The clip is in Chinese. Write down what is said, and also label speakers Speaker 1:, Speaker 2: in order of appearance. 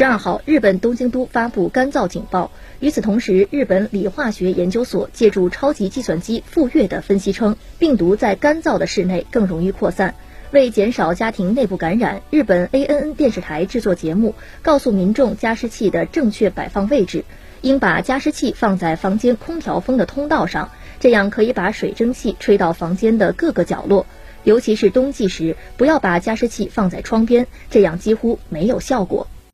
Speaker 1: 十二号，日本东京都发布干燥警报。与此同时，日本理化学研究所借助超级计算机富岳的分析称，病毒在干燥的室内更容易扩散。为减少家庭内部感染，日本 A N N 电视台制作节目，告诉民众加湿器的正确摆放位置，应把加湿器放在房间空调风的通道上，这样可以把水蒸气吹到房间的各个角落。尤其是冬季时，不要把加湿器放在窗边，这样几乎没有效果。